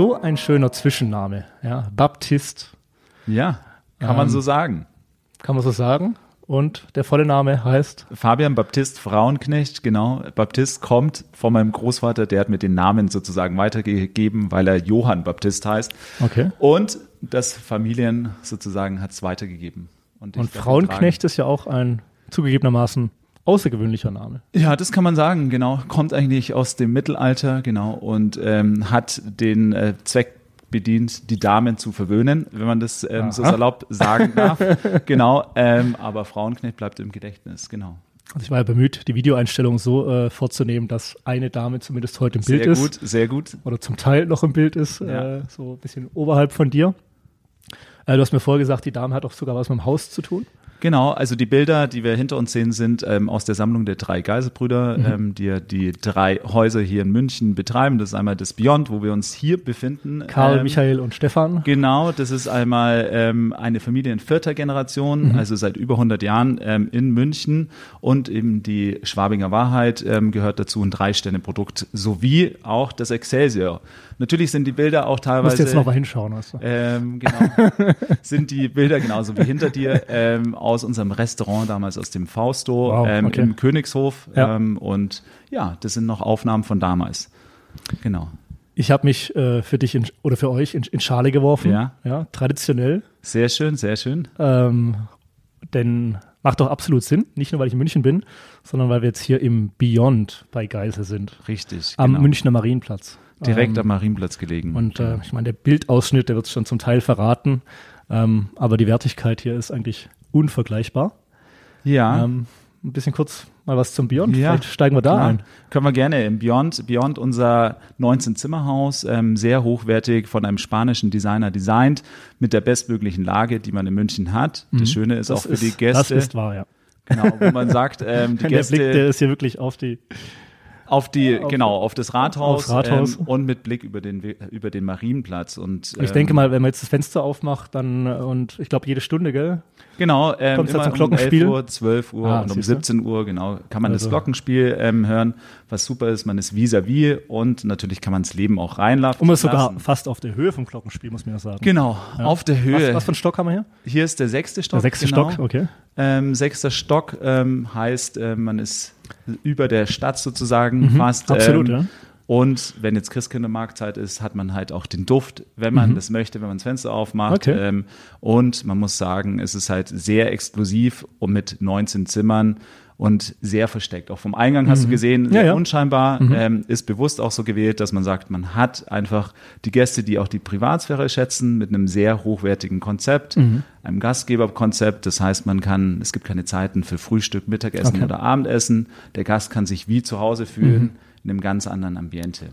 So ein schöner Zwischenname, ja. Baptist. Ja, kann man so sagen. Kann man so sagen. Und der volle Name heißt? Fabian Baptist Frauenknecht, genau. Baptist kommt von meinem Großvater, der hat mir den Namen sozusagen weitergegeben, weil er Johann Baptist heißt. Okay. Und das Familien sozusagen hat es weitergegeben. Und, Und Frauenknecht ist ja auch ein zugegebenermaßen außergewöhnlicher Name. Ja, das kann man sagen, genau. Kommt eigentlich aus dem Mittelalter, genau, und ähm, hat den äh, Zweck bedient, die Damen zu verwöhnen, wenn man das ähm, so salopp sagen darf. genau, ähm, aber Frauenknecht bleibt im Gedächtnis, genau. Also ich war ja bemüht, die Videoeinstellung so äh, vorzunehmen, dass eine Dame zumindest heute im Bild sehr ist. Sehr gut, sehr gut. Oder zum Teil noch im Bild ist, ja. äh, so ein bisschen oberhalb von dir. Äh, du hast mir vorher gesagt, die Dame hat auch sogar was mit dem Haus zu tun. Genau, also die Bilder, die wir hinter uns sehen, sind ähm, aus der Sammlung der drei Geiselbrüder, mhm. ähm, die die drei Häuser hier in München betreiben. Das ist einmal das Beyond, wo wir uns hier befinden. Karl, ähm, Michael und Stefan. Genau, das ist einmal ähm, eine Familie in vierter Generation, mhm. also seit über 100 Jahren ähm, in München. Und eben die Schwabinger Wahrheit ähm, gehört dazu, ein Drei-Sterne-Produkt, sowie auch das Excelsior. Natürlich sind die Bilder auch teilweise. Du musst jetzt noch mal hinschauen, weißt du. Ähm, genau. sind die Bilder genauso wie hinter dir ähm, aus unserem Restaurant damals aus dem Fausto wow, ähm, okay. im Königshof. Ja. Ähm, und ja, das sind noch Aufnahmen von damals. Genau. Ich habe mich äh, für dich in, oder für euch in, in, Schale geworfen. Ja. ja. Traditionell. Sehr schön, sehr schön. Ähm, denn macht doch absolut Sinn, nicht nur weil ich in München bin, sondern weil wir jetzt hier im Beyond bei Geisel sind. Richtig. Am genau. Münchner Marienplatz. Direkt ähm, am Marienplatz gelegen. Und äh, ich meine, der Bildausschnitt, der wird es schon zum Teil verraten. Ähm, aber die Wertigkeit hier ist eigentlich unvergleichbar. Ja. Ähm, ein bisschen kurz mal was zum Beyond. Ja, Vielleicht steigen wir da klar. ein. Können wir gerne. Im Beyond, Beyond unser 19-Zimmerhaus, ähm, sehr hochwertig von einem spanischen Designer designt, mit der bestmöglichen Lage, die man in München hat. Mhm. Das Schöne ist das auch für ist, die Gäste. Das ist wahr, ja. Genau, wo man sagt, ähm, die Gäste. Der Blick, der ist hier wirklich auf die auf die, auf, genau, auf das Rathaus, Rathaus. Ähm, und mit Blick über den, über den Marienplatz. Und, ähm, ich denke mal, wenn man jetzt das Fenster aufmacht, dann, und ich glaube, jede Stunde, gell? Genau, ähm, Kommt immer zum Glockenspiel? um 11 Uhr, 12 Uhr ah, und um 17 Uhr, genau, kann man also. das Glockenspiel ähm, hören, was super ist. Man ist vis-à-vis -vis und natürlich kann man das Leben auch reinlassen. Und man ist sogar fast auf der Höhe vom Glockenspiel, muss man ja sagen. Genau, ja. auf der Höhe. Was, was für ein Stock haben wir hier? Hier ist der sechste Stock. Der sechste genau. Stock, okay. Ähm, sechster Stock ähm, heißt, äh, man ist über der Stadt sozusagen mhm, fast. Absolut, ähm, ja. Und wenn jetzt Christkindlmarktzeit ist, hat man halt auch den Duft, wenn man mhm. das möchte, wenn man das Fenster aufmacht. Okay. Ähm, und man muss sagen, es ist halt sehr exklusiv und mit 19 Zimmern und sehr versteckt. Auch vom Eingang hast du mhm. gesehen, sehr ja, ja. unscheinbar, Mhm. ähm, ist bewusst auch so gewählt, dass man sagt, man hat einfach die Gäste, die auch die Privatsphäre schätzen, mit einem sehr hochwertigen Konzept, Mhm. einem Gastgeberkonzept. Das heißt, man kann, es gibt keine Zeiten für Frühstück, Mittagessen Okay. oder Abendessen. Der Gast kann sich wie zu Hause fühlen, Mhm. in einem ganz anderen Ambiente.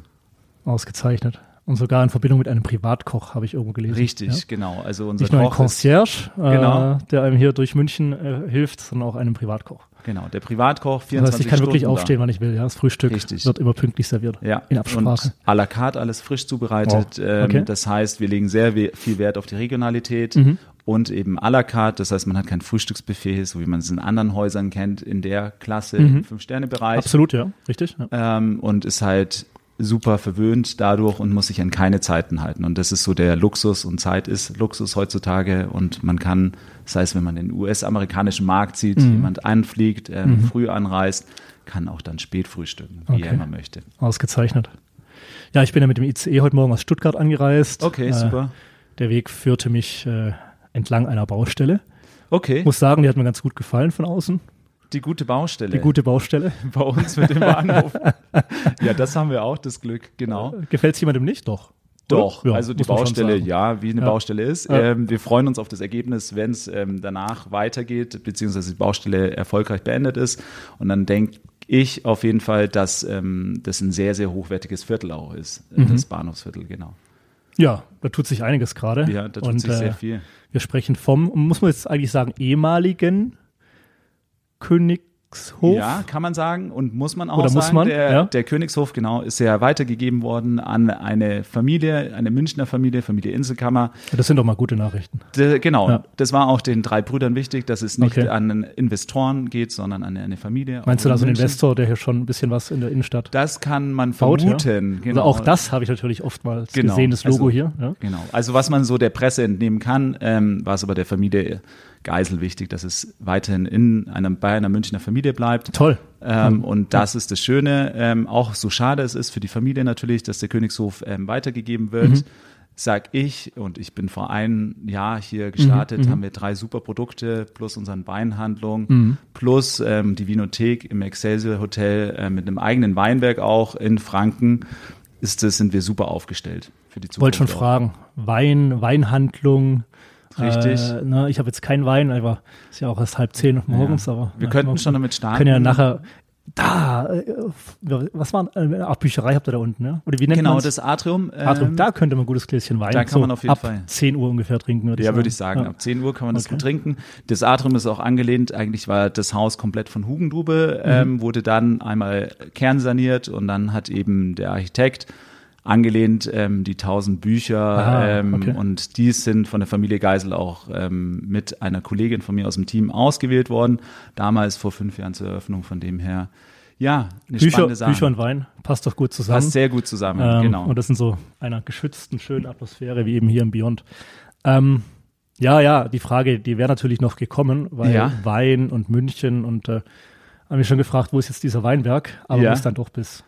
Ausgezeichnet. Und sogar in Verbindung mit einem Privatkoch, habe ich irgendwo gelesen. Richtig, Ja? genau. Also unser Nicht nur ein Koch ist, Concierge, Genau. äh, der einem hier durch München äh, hilft, sondern auch einem Privatkoch. genau, der Privatkoch, 24 Das heißt, ich kann wirklich Stunden da. aufstehen, wann ich will. Ja? Das Frühstück Richtig. wird immer pünktlich serviert. Ja, In Absprache. und à la carte alles frisch zubereitet. Ähm, okay. Das heißt, wir legen sehr viel Wert auf die Regionalität Mhm. und eben à la carte. Das heißt, man hat kein Frühstücksbuffet, so wie man es in anderen Häusern kennt, in der Klasse Mhm. im Fünf-Sterne-Bereich. Absolut, ja. Richtig. Ja. Ähm, und ist halt super verwöhnt dadurch und muss sich an keine Zeiten halten. Und das ist so der Luxus und Zeit ist Luxus heutzutage. Und man kann, das heißt, wenn man den US-amerikanischen Markt sieht, Mhm. jemand anfliegt, ähm, Mhm. früh anreist, kann auch dann spät frühstücken, wie Okay. er immer möchte. Ausgezeichnet. Ja, ich bin ja mit dem ICE heute Morgen aus Stuttgart angereist. Okay, Äh, super. Der Weg führte mich äh, entlang einer Baustelle. Okay, Muss sagen, die hat mir ganz gut gefallen von außen. Die gute Baustelle. Die gute Baustelle. bei uns mit dem Bahnhof. ja, das haben wir auch, das Glück, genau. Gefällt es jemandem nicht? Doch. Doch, Ja, also die Baustelle, ja, wie eine Ja. Baustelle ist. Ja. Ähm, wir freuen uns auf das Ergebnis, wenn es ähm, danach weitergeht, beziehungsweise die Baustelle erfolgreich beendet ist. Und dann denke ich auf jeden Fall, dass ähm, das ein sehr, sehr hochwertiges Viertel auch ist, äh, Mhm. das Bahnhofsviertel, genau. Ja, da tut sich einiges gerade. Ja, da tut Und, sich sehr äh, viel. Wir sprechen vom, muss man jetzt eigentlich sagen, ehemaligen König, Ja, kann man sagen und muss man auch Oder sagen. muss man, der, ja. der Königshof, genau, ist ja weitergegeben worden an eine Familie, eine Münchner Familie, Familie Inselkammer. Das sind doch mal gute Nachrichten. D genau, Ja. das war auch den drei Brüdern wichtig, dass es nicht Okay. an Investoren geht, sondern an eine Familie. Meinst du da so in einen. Investor, der hier schon ein bisschen was in der Innenstadt Das kann man baut? vermuten. Ja? Genau. Also auch das habe ich natürlich oftmals Genau. gesehen, das Logo Also- hier. Genau. Also was man so der Presse entnehmen kann, ähm, war es aber der Familie Geisel wichtig, dass es weiterhin in einem, bei einer Münchner Familie bleibt. Toll. Ähm, Und das ist das Schöne, ähm, auch so schade es ist für die Familie natürlich, dass der Königshof ähm, weitergegeben wird. Mhm. Sag ich, und ich bin vor einem Jahr hier gestartet, Mhm. haben wir drei super Produkte plus unseren Weinhandlung Mhm. plus ähm, die Vinothek im Excelsior Hotel äh, mit einem eigenen Weinberg auch in Franken. Ist das, sind wir super aufgestellt für die Zukunft. Wollte schon fragen. Wein, Weinhandlung. Richtig. Äh, ne, ich habe jetzt keinen Wein, aber ist ja auch erst halb zehn morgens. Ja. Aber Wir na, könnten mal schon damit starten. Können ja nachher. Da, äh, was war äh, Ach, Bücherei habt ihr da unten, ne? Oder wie nennt Genau, man's? das Atrium. ähm, Atrium, da könnte man ein gutes Gläschen Wein da kann man auf jeden ab Fall. 10 Uhr ungefähr trinken, würde ich Ja, sagen. würde ich sagen. Ja. Ab 10 Uhr kann man das Okay. gut trinken. Das Atrium ist auch angelehnt. Eigentlich war das Haus komplett von Hugendube, Mhm. ähm, wurde dann einmal kernsaniert und dann hat eben der Architekt angelehnt ähm, die 1000 Bücher Ah, ähm, okay. und die sind von der Familie Geisel auch ähm, mit einer Kollegin von mir aus dem Team ausgewählt worden. Damals vor fünf Jahren zur Eröffnung. Von dem her, ja, eine Bücher, spannende Sache. Bücher und Wein passt doch gut zusammen. Passt sehr gut zusammen, Ähm, genau. Und das in so einer geschützten, schönen Atmosphäre, wie eben hier im Beyond. Ähm, ja, ja, die Frage, die wäre natürlich noch gekommen, weil Ja. Wein und München und äh, haben mich schon gefragt, wo ist jetzt dieser Weinberg? Aber Ja. muss dann doch bis,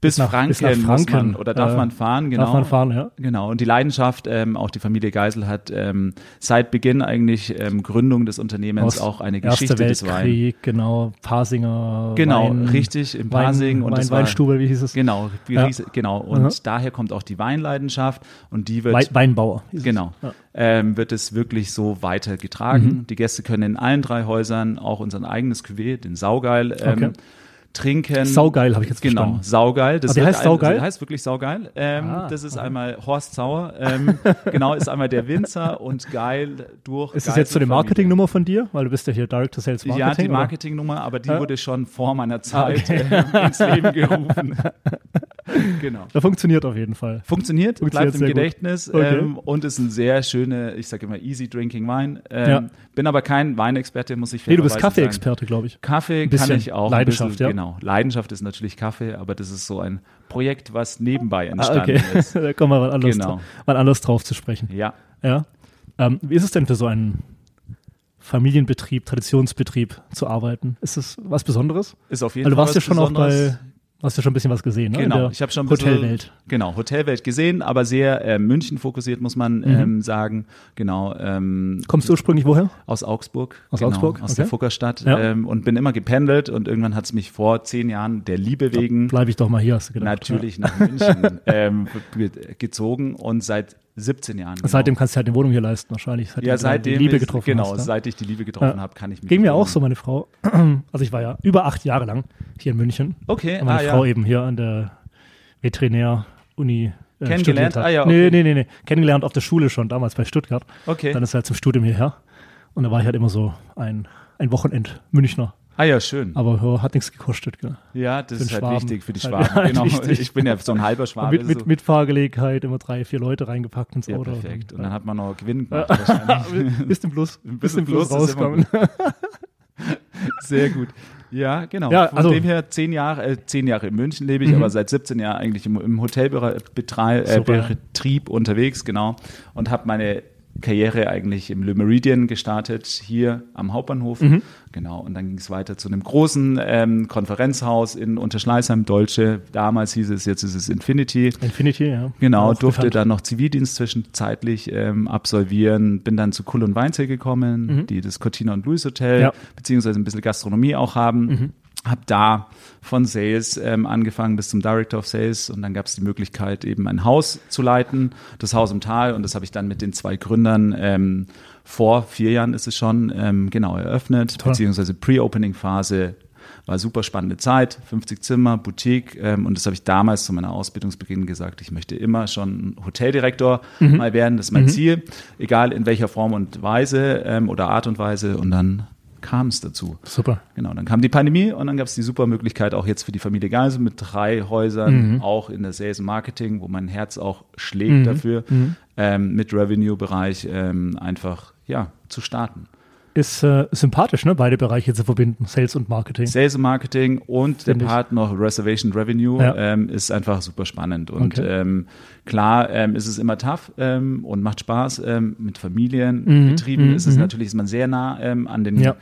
bis, nach- Franken bis nach muss Franken, man oder darf äh, man fahren, genau. darf man fahren, ja. Genau, und die Leidenschaft, ähm, auch die Familie Geisel hat ähm, seit Beginn eigentlich ähm, Gründung des Unternehmens Aus auch eine Geschichte des Weins. Weltkrieg, genau, Pasinger Genau, Wein, richtig, im Wein, Pasing und Wein, Weinstube, wie hieß es? Genau, Ja. genau. Und Aha. daher kommt auch die Weinleidenschaft und die wird Wei- Weinbauer. Genau. Ja. Ähm, wird es wirklich so weitergetragen. Mhm. Die Gäste können in allen drei Häusern auch unser eigenes Cuvée, den Saugeil, ähm, Okay. Trinken. Saugeil habe ich jetzt Genau, verstanden. Saugeil. Das Ah, heißt Saugeil? Der heißt wirklich Saugeil. Ähm, Ah, das ist okay. einmal Horst Sauer. Ähm, genau, ist einmal der Winzer und geil durch. Ist das jetzt so eine. Marketingnummer von dir? Weil du bist ja hier Director Sales Marketing. Ja, die? Marketingnummer, aber die Ja. wurde schon vor meiner Zeit okay. ähm, ins Leben gerufen. genau. Da funktioniert auf jeden Fall. Funktioniert, Funktioniert bleibt im. Gedächtnis Okay. ähm, und ist ein sehr schöne, ich sage immer easy drinking Wein. Ähm, Ja. Bin aber kein Weinexperte, muss ich Nee, du bist fairerweise. Kaffeeexperte, glaube ich. Kaffee kann ich auch. Leidenschaft, bisschen, ja. Genau. Leidenschaft ist natürlich Kaffee, aber das ist so ein Projekt, was nebenbei Ah, entstanden okay. ist. da kommen wir mal anders, Genau. mal anders drauf zu sprechen. Ja. Ja. Ähm, wie ist es denn für so einen Familienbetrieb, Traditionsbetrieb zu arbeiten? Ist es was Besonderes? Ist auf jeden Weil du Fall warst ja schon auch bei, hast ja schon ein bisschen was gesehen, ne? Genau, ich habe schon ein bisschen, Hotelwelt. Genau, Hotelwelt gesehen, aber sehr äh, München fokussiert, muss man Mhm. ähm, sagen. Genau, ähm, Kommst du ursprünglich woher? aus Augsburg. Aus genau, Augsburg, Aus okay. der Fuggerstadt. Ja. Ähm, und bin immer gependelt und irgendwann hat es mich vor zehn Jahren der Liebe wegen Bleibe ich doch mal hier, hast du gedacht. natürlich nach München ähm, ge- gezogen und seit 17 Jahren. Ja. Genau. Seitdem kannst du halt eine Wohnung hier leisten, wahrscheinlich. Seitdem ja, du seitdem die Liebe getroffen genau, hast. ja. seit ich die Liebe getroffen Ja. habe, kann ich mich Ging mir auch so, meine Frau. Also ich war ja über acht Jahre lang hier in München. Okay, Und meine ah, Frau ja. eben hier an der Veterinär-Uni. Äh, Kennengelernt? Ah, ja, Nee, okay. nee, nee, nee. Kennengelernt auf der Schule schon, damals bei Stuttgart. Okay. Dann ist er halt zum Studium hierher. Und da war ich halt immer so ein, ein Wochenend-Münchner. Ah ja, schön. Aber hat nichts gekostet. Gell. Ja, das ist halt Schwaben. wichtig für die Halt- Schwaben. halt genau. wichtig. Ich bin ja so ein halber Schwabe. mit, mit, so. mit Fahrgelegenheit immer drei, vier Leute reingepackt ins ja, Auto. perfekt. Und dann hat man noch Gewinn gemacht wahrscheinlich. Bist im Plus, bisschen im Plus Plus ist rauskommen. Sehr gut. Ja, genau. Ja, Von also- dem her zehn Jahre, äh, zehn Jahre in München lebe ich, Mhm. aber seit 17 Jahren eigentlich im, im Hotelbetrieb äh, unterwegs, genau. Und habe meine Karriere eigentlich im Le Meridian gestartet, hier am Hauptbahnhof. Mhm. Genau. Und dann ging es weiter zu einem großen ähm, Konferenzhaus in Unterschleißheim, Deutsche. Damals hieß es, jetzt ist es Infinity. Infinity, ja. Genau, Auch durfte bekannt. dann noch Zivildienst zwischenzeitlich ähm, absolvieren, bin dann zu Kull und Weinzel gekommen, die das Cortina und Louis Hotel, Mhm. Ja. Mhm. beziehungsweise ein bisschen Gastronomie auch haben. Hab da von Sales ähm, angefangen bis zum Director of Sales und dann gab es die Möglichkeit, eben ein Haus zu leiten, das Haus im Tal. Und das habe ich dann mit den zwei Gründern ähm, vor vier Jahren ist es schon ähm, genau eröffnet, Toll. beziehungsweise Pre-Opening-Phase war super spannende Zeit, 50 Zimmer, Boutique ähm, und das habe ich damals zu meiner Ausbildungsbeginn gesagt, ich möchte immer schon Hoteldirektor Mhm. mal werden, das ist mein Ziel, egal in welcher Form und Weise ähm, oder Art und Weise. Und dann kam es dazu. Super. Genau, dann kam die Pandemie und dann gab es die super Möglichkeit auch jetzt für die Familie Geisel mit drei Häusern, Mhm. auch in der Sales Marketing, wo mein Herz auch schlägt Mhm. dafür, Mhm. ähm, mit Revenue-Bereich ähm, einfach ja zu starten. Ist äh, sympathisch, ne? beide Bereiche zu verbinden, Sales und Marketing. Sales und Marketing und der Finde ich. Part noch Reservation Revenue Ja. ähm, ist einfach super spannend. Und Okay. ähm, klar ähm, ist es immer tough ähm, und macht Spaß. Ähm, mit Mhm, Familienbetrieben mhm, ist es mhm. natürlich, ist man sehr nah ähm, an den Ja.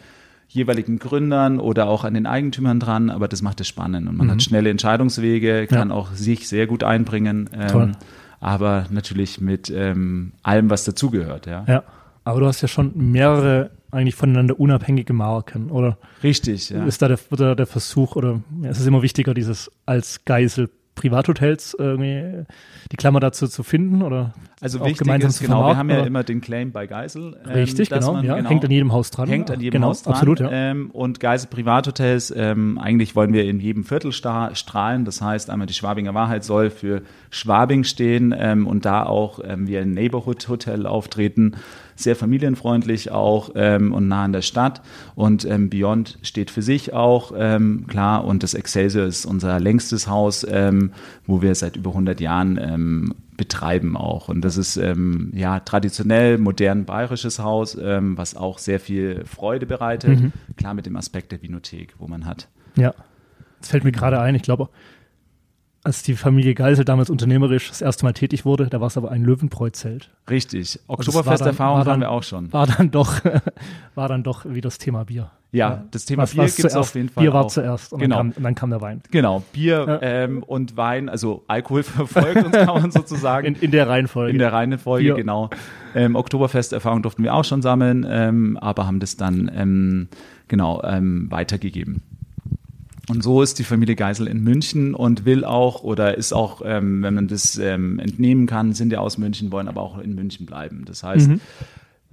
jeweiligen Gründern oder auch an den Eigentümern dran, aber das macht es spannend und man Mhm. hat schnelle Entscheidungswege, kann Ja. auch sich sehr gut einbringen. Toll. aber natürlich mit allem, was dazugehört. Ja. Ja. Aber du hast ja schon mehrere eigentlich voneinander unabhängige Marken, oder? Richtig, ja. Ist da der, der, der Versuch, oder ja, es ist immer wichtiger, dieses als Geisel Privathotels irgendwie die Klammer dazu zu finden oder Also auch gemeinsam ist, zu genau, wir haben ja immer den Claim bei Geisel. ähm, Richtig, dass genau, man- ja, hängt an jedem Haus dran. Hängt an jedem genau, Haus dran. absolut, ja. Ähm, und Geisel Privathotels, ähm, eigentlich wollen wir in jedem Viertel strahlen. Das heißt, einmal die Schwabinger Wahrheit soll für Schwabing stehen ähm, und da auch ähm, wir ein Neighborhood Hotel auftreten. Sehr familienfreundlich auch ähm, und nah an der Stadt. Und ähm, Beyond steht für sich auch, ähm, klar. Und das Excelsior ist unser längstes Haus, ähm, wo wir seit über 100 Jahren ähm, betreiben auch. Und das ist ähm, ja traditionell, modern bayerisches Haus, was auch sehr viel Freude bereitet. Mhm. Klar mit dem Aspekt der Vinothek, wo man hat. Ja. Das fällt mir gerade ein, ich glaube, als die Familie Geisel damals unternehmerisch das erste Mal tätig wurde, da war es aber ein Löwenbräu-Zelt. Richtig. war Oktoberfesterfahrung war haben wir auch schon. War dann doch, war dann doch wie das Thema Bier. Ja, das Thema was, Bier gibt's zuerst, auf jeden Fall Bier war auch. zuerst und, Genau. dann kam, und dann kam der Wein. Genau, Bier Ja. ähm, und Wein, also Alkohol verfolgt uns, kann man sozusagen. In, in der Reihenfolge. In der Reihenfolge, Bier. genau. Ähm, Oktoberfest-Erfahrung durften wir auch schon sammeln, ähm, aber haben das dann ähm, genau ähm, weitergegeben. Und so ist die Familie Geisel in München und will auch oder ist auch, ähm, wenn man das ähm, entnehmen kann, sind ja aus München, wollen aber auch in München bleiben. Das heißt, Mhm.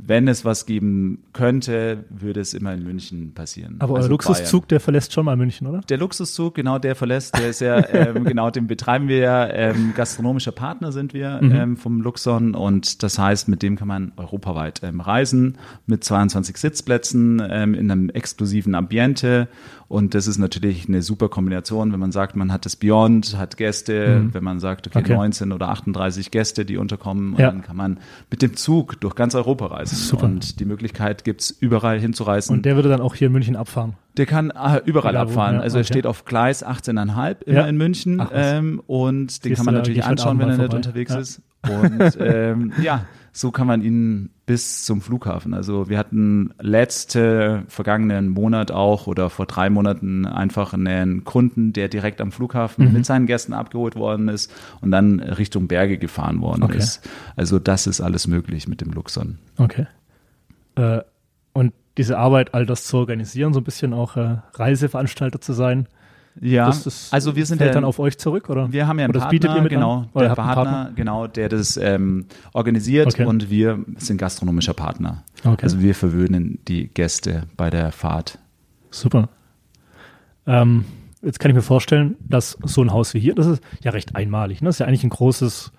Wenn es was geben könnte, würde es immer in München passieren. aber euer Also Luxuszug, Bayern. der verlässt schon mal München, oder? Der Luxuszug, genau, der verlässt, der ist ja, ähm, genau, den betreiben wir ja, ähm, gastronomischer Partner sind wir Mhm. ähm, vom Luxon und das heißt, mit dem kann man europaweit ähm, reisen, mit 22 Sitzplätzen ähm, in einem exklusiven Ambiente und das ist natürlich eine super Kombination, wenn man sagt, man hat das Beyond, hat Gäste, Mhm. wenn man sagt, okay, Okay. 19 oder 38 Gäste, die unterkommen und Ja. dann kann man mit dem Zug durch ganz Europa reisen Super. und die Möglichkeit gibt's überall hinzureisen. Und der würde dann auch hier in München abfahren. Der kann äh, überall Egal wo, abfahren. ja, also er okay. steht auf Gleis 18,5 immer Ja. in München Ach ähm, und den Siehst kann man natürlich anschauen, wenn er nicht unterwegs ist. Und ähm, ja, so kann man ihn bis zum Flughafen. Also wir hatten letzte vergangenen Monat auch oder vor drei Monaten einfach einen Kunden, der direkt am Flughafen Mhm. mit seinen Gästen abgeholt worden ist und dann Richtung Berge gefahren worden Okay. ist. Also das ist alles möglich mit dem Luxon. Okay. Äh, und diese Arbeit, all das zu organisieren, so ein bisschen auch äh, Reiseveranstalter zu sein, Ja, das, das also wir sind fällt ja- dann auf euch zurück, oder? Wir haben ja einen Oder Partner, genau, an? Der Partner, Partner? genau, der das ähm, organisiert Okay. und wir sind gastronomischer Partner. Okay. Also wir verwöhnen die Gäste bei der Fahrt. Super. Ähm, jetzt kann ich mir vorstellen, dass so ein Haus wie hier, das ist ja recht einmalig. Ne? Das ist ja eigentlich ein großes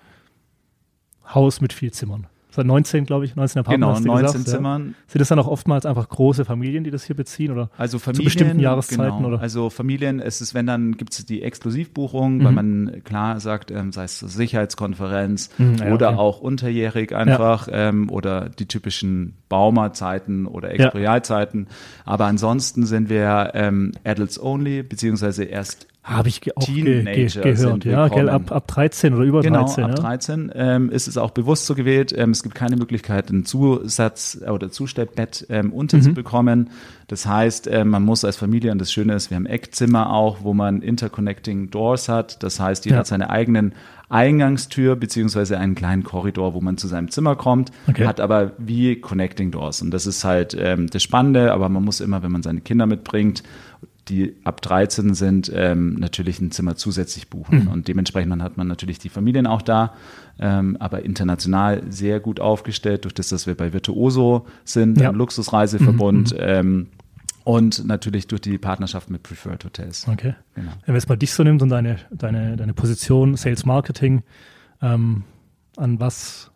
Haus mit viel Zimmern. Hat 19, glaube ich, 19 Apartments. Genau, hast du 19 gesagt, Ja. Zimmern. Sind das dann auch oftmals einfach große Familien, die das hier beziehen? Oder? Also Zu Familien, bestimmten Jahreszeiten, genau. oder? Also Familien, es ist, wenn dann gibt es die Exklusivbuchung, weil Mhm. man klar sagt, ähm, sei es Sicherheitskonferenz Mhm, ja, oder okay. auch unterjährig einfach ähm, oder die typischen Baumerzeiten oder Ja. Exproprialzeiten. Aber ansonsten sind wir ähm, Adults Only, beziehungsweise erst Habe ich ge auch ge ge Teenager gehört, ja, gell, ab, ab 13 oder über Genau, 13. ab ja? 13 ähm, ist es auch bewusst so gewählt. Ähm, es gibt keine Möglichkeit, ein Zusatz- oder Zustellbett ähm, unterzubekommen. Das heißt, ähm, man muss als Familie, und das Schöne ist, wir haben Eckzimmer auch, wo man Interconnecting Doors hat. Das heißt, jeder Ja. hat seine eigenen Eingangstür beziehungsweise einen kleinen Korridor, wo man zu seinem Zimmer kommt, Okay. hat aber wie Connecting Doors. Und das ist halt ähm, das Spannende, aber man muss immer, wenn man seine Kinder mitbringt, die ab 13 sind, ähm, natürlich ein Zimmer zusätzlich buchen. Mhm. Und dementsprechend hat man natürlich die Familien auch da, ähm, aber international sehr gut aufgestellt, durch das, dass wir bei Virtuoso sind, Ja. Luxusreiseverbund Mhm, ähm, und natürlich durch die Partnerschaft mit Preferred Hotels. Okay. Genau. Wenn man jetzt mal dich so nimmt und deine, deine, deine Position, Sales Marketing, ähm, an was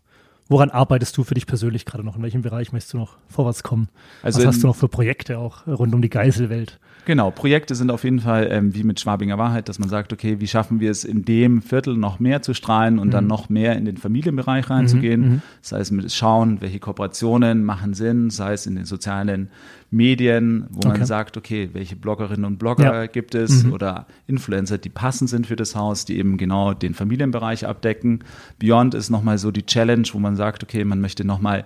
woran arbeitest du für dich persönlich gerade noch? In welchem Bereich möchtest du noch vorwärts kommen? Also Was hast du noch für Projekte auch rund um die Geiselwelt? Genau, Projekte sind auf jeden Fall ähm, wie mit Schwabinger Wahrheit, dass man sagt, okay, wie schaffen wir es in dem Viertel noch mehr zu strahlen und dann Mhm. noch mehr in den Familienbereich reinzugehen. Sei es mit Schauen, welche Kooperationen machen Sinn, sei es in den sozialen Medien, wo Okay. man sagt, okay, welche Bloggerinnen und Blogger Ja. gibt es Mhm. oder Influencer, die passend sind für das Haus, die eben genau den Familienbereich abdecken. Beyond ist nochmal so die Challenge, wo man sagt, okay, man möchte nochmal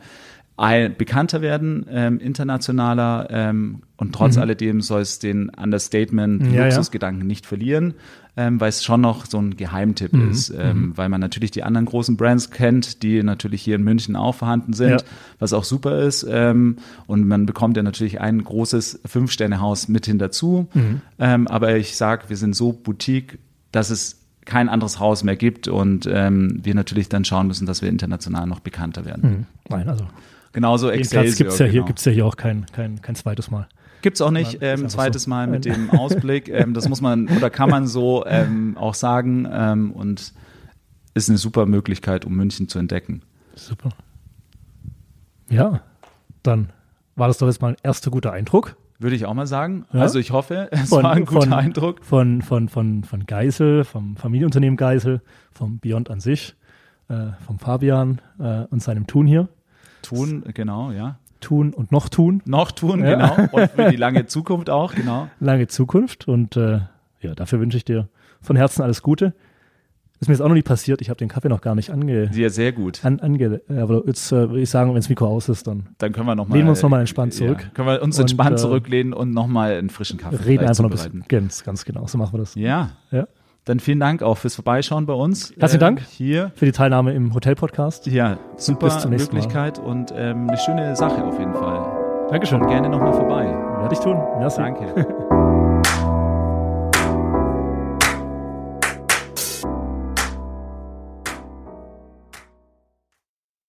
bekannter werden, ähm, internationaler ähm, und trotz alledem soll es den Understatement, Mhm. Ja, ja. Luxusgedanken nicht verlieren, ähm, weil es schon noch so ein Geheimtipp Mhm. ist, ähm, weil man natürlich die anderen großen Brands kennt, die natürlich hier in München auch vorhanden sind, Ja. was auch super ist ähm, und man bekommt ja natürlich ein großes Fünf-Sterne-Haus mit hin dazu, Mhm. ähm, aber ich sag, wir sind so Boutique, dass es kein anderes Haus mehr gibt und ähm, wir natürlich dann schauen müssen, dass wir international noch bekannter werden. Hm. Nein, also Genauso Excelsior. gibt es ja, hier genau. gibt's ja hier auch kein, kein, kein zweites Mal. Gibt's auch nicht, ähm, zweites so. Mal mit dem Ausblick. ähm, das muss man oder kann man so ähm, auch sagen ähm, und ist eine super Möglichkeit, um München zu entdecken. Super. Ja, dann war das doch jetzt mal ein erster guter Eindruck Würde ich auch mal sagen. Ja. Also ich hoffe, es Von- war ein guter von- Eindruck. von, von, von, von Geisel, vom Familienunternehmen Geisel, vom Beyond an sich, äh, vom Fabian äh, und seinem Tun hier. Tun, genau, ja. Tun und noch tun. Noch tun, Ja. genau. Und für die lange Zukunft auch, genau. Lange Zukunft und äh, ja, dafür wünsche ich dir von Herzen alles Gute. Ist mir jetzt auch noch nie passiert, ich habe den Kaffee noch gar nicht ange, Sehr, sehr gut. an, ange aber jetzt äh, würde ich sagen, wenn das Mikro aus ist, dann Dann können wir noch mal, Lehnen wir uns noch mal entspannt zurück. Ja, können wir uns Und, entspannt äh, zurücklehnen und nochmal einen frischen Kaffee reden einfach noch ein bisschen. Ganz, ganz genau, so machen wir das. Ja, Ja. Dann vielen Dank auch fürs Vorbeischauen bei uns. Herzlichen Ähm, Dank. Hier. Für die Teilnahme im Hotel-Podcast. Ja, super bis zum nächsten Mal. Möglichkeit und ähm, eine schöne Sache auf jeden Fall. Dankeschön. Kommt gerne nochmal vorbei. Werde ich tun. Merci. Danke.